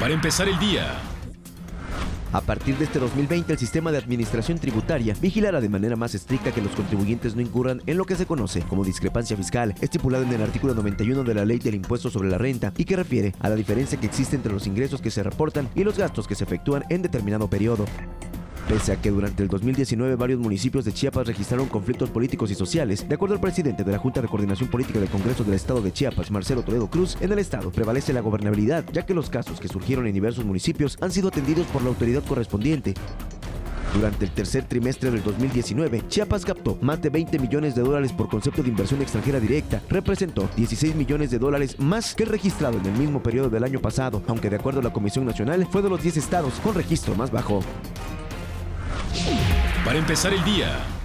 para empezar el día. A partir de este 2020, el sistema de administración tributaria vigilará de manera más estricta que los contribuyentes no incurran en lo que se conoce como discrepancia fiscal, estipulado en el artículo 91 de la Ley del Impuesto sobre la Renta y que refiere a la diferencia que existe entre los ingresos que se reportan y los gastos que se efectúan en determinado periodo. Pese a que durante el 2019 varios municipios de Chiapas registraron conflictos políticos y sociales, de acuerdo al presidente de la Junta de Coordinación Política del Congreso del Estado de Chiapas, Marcelo Toledo Cruz, en el Estado prevalece la gobernabilidad, ya que los casos que surgieron en diversos municipios han sido atendidos por la autoridad correspondiente. Durante el tercer trimestre del 2019, Chiapas captó más de 20 millones de dólares por concepto de inversión extranjera directa, representó 16 millones de dólares más que el registrado en el mismo periodo del año pasado, aunque de acuerdo a la Comisión Nacional fue de los 10 estados con registro más bajo. Para empezar el día.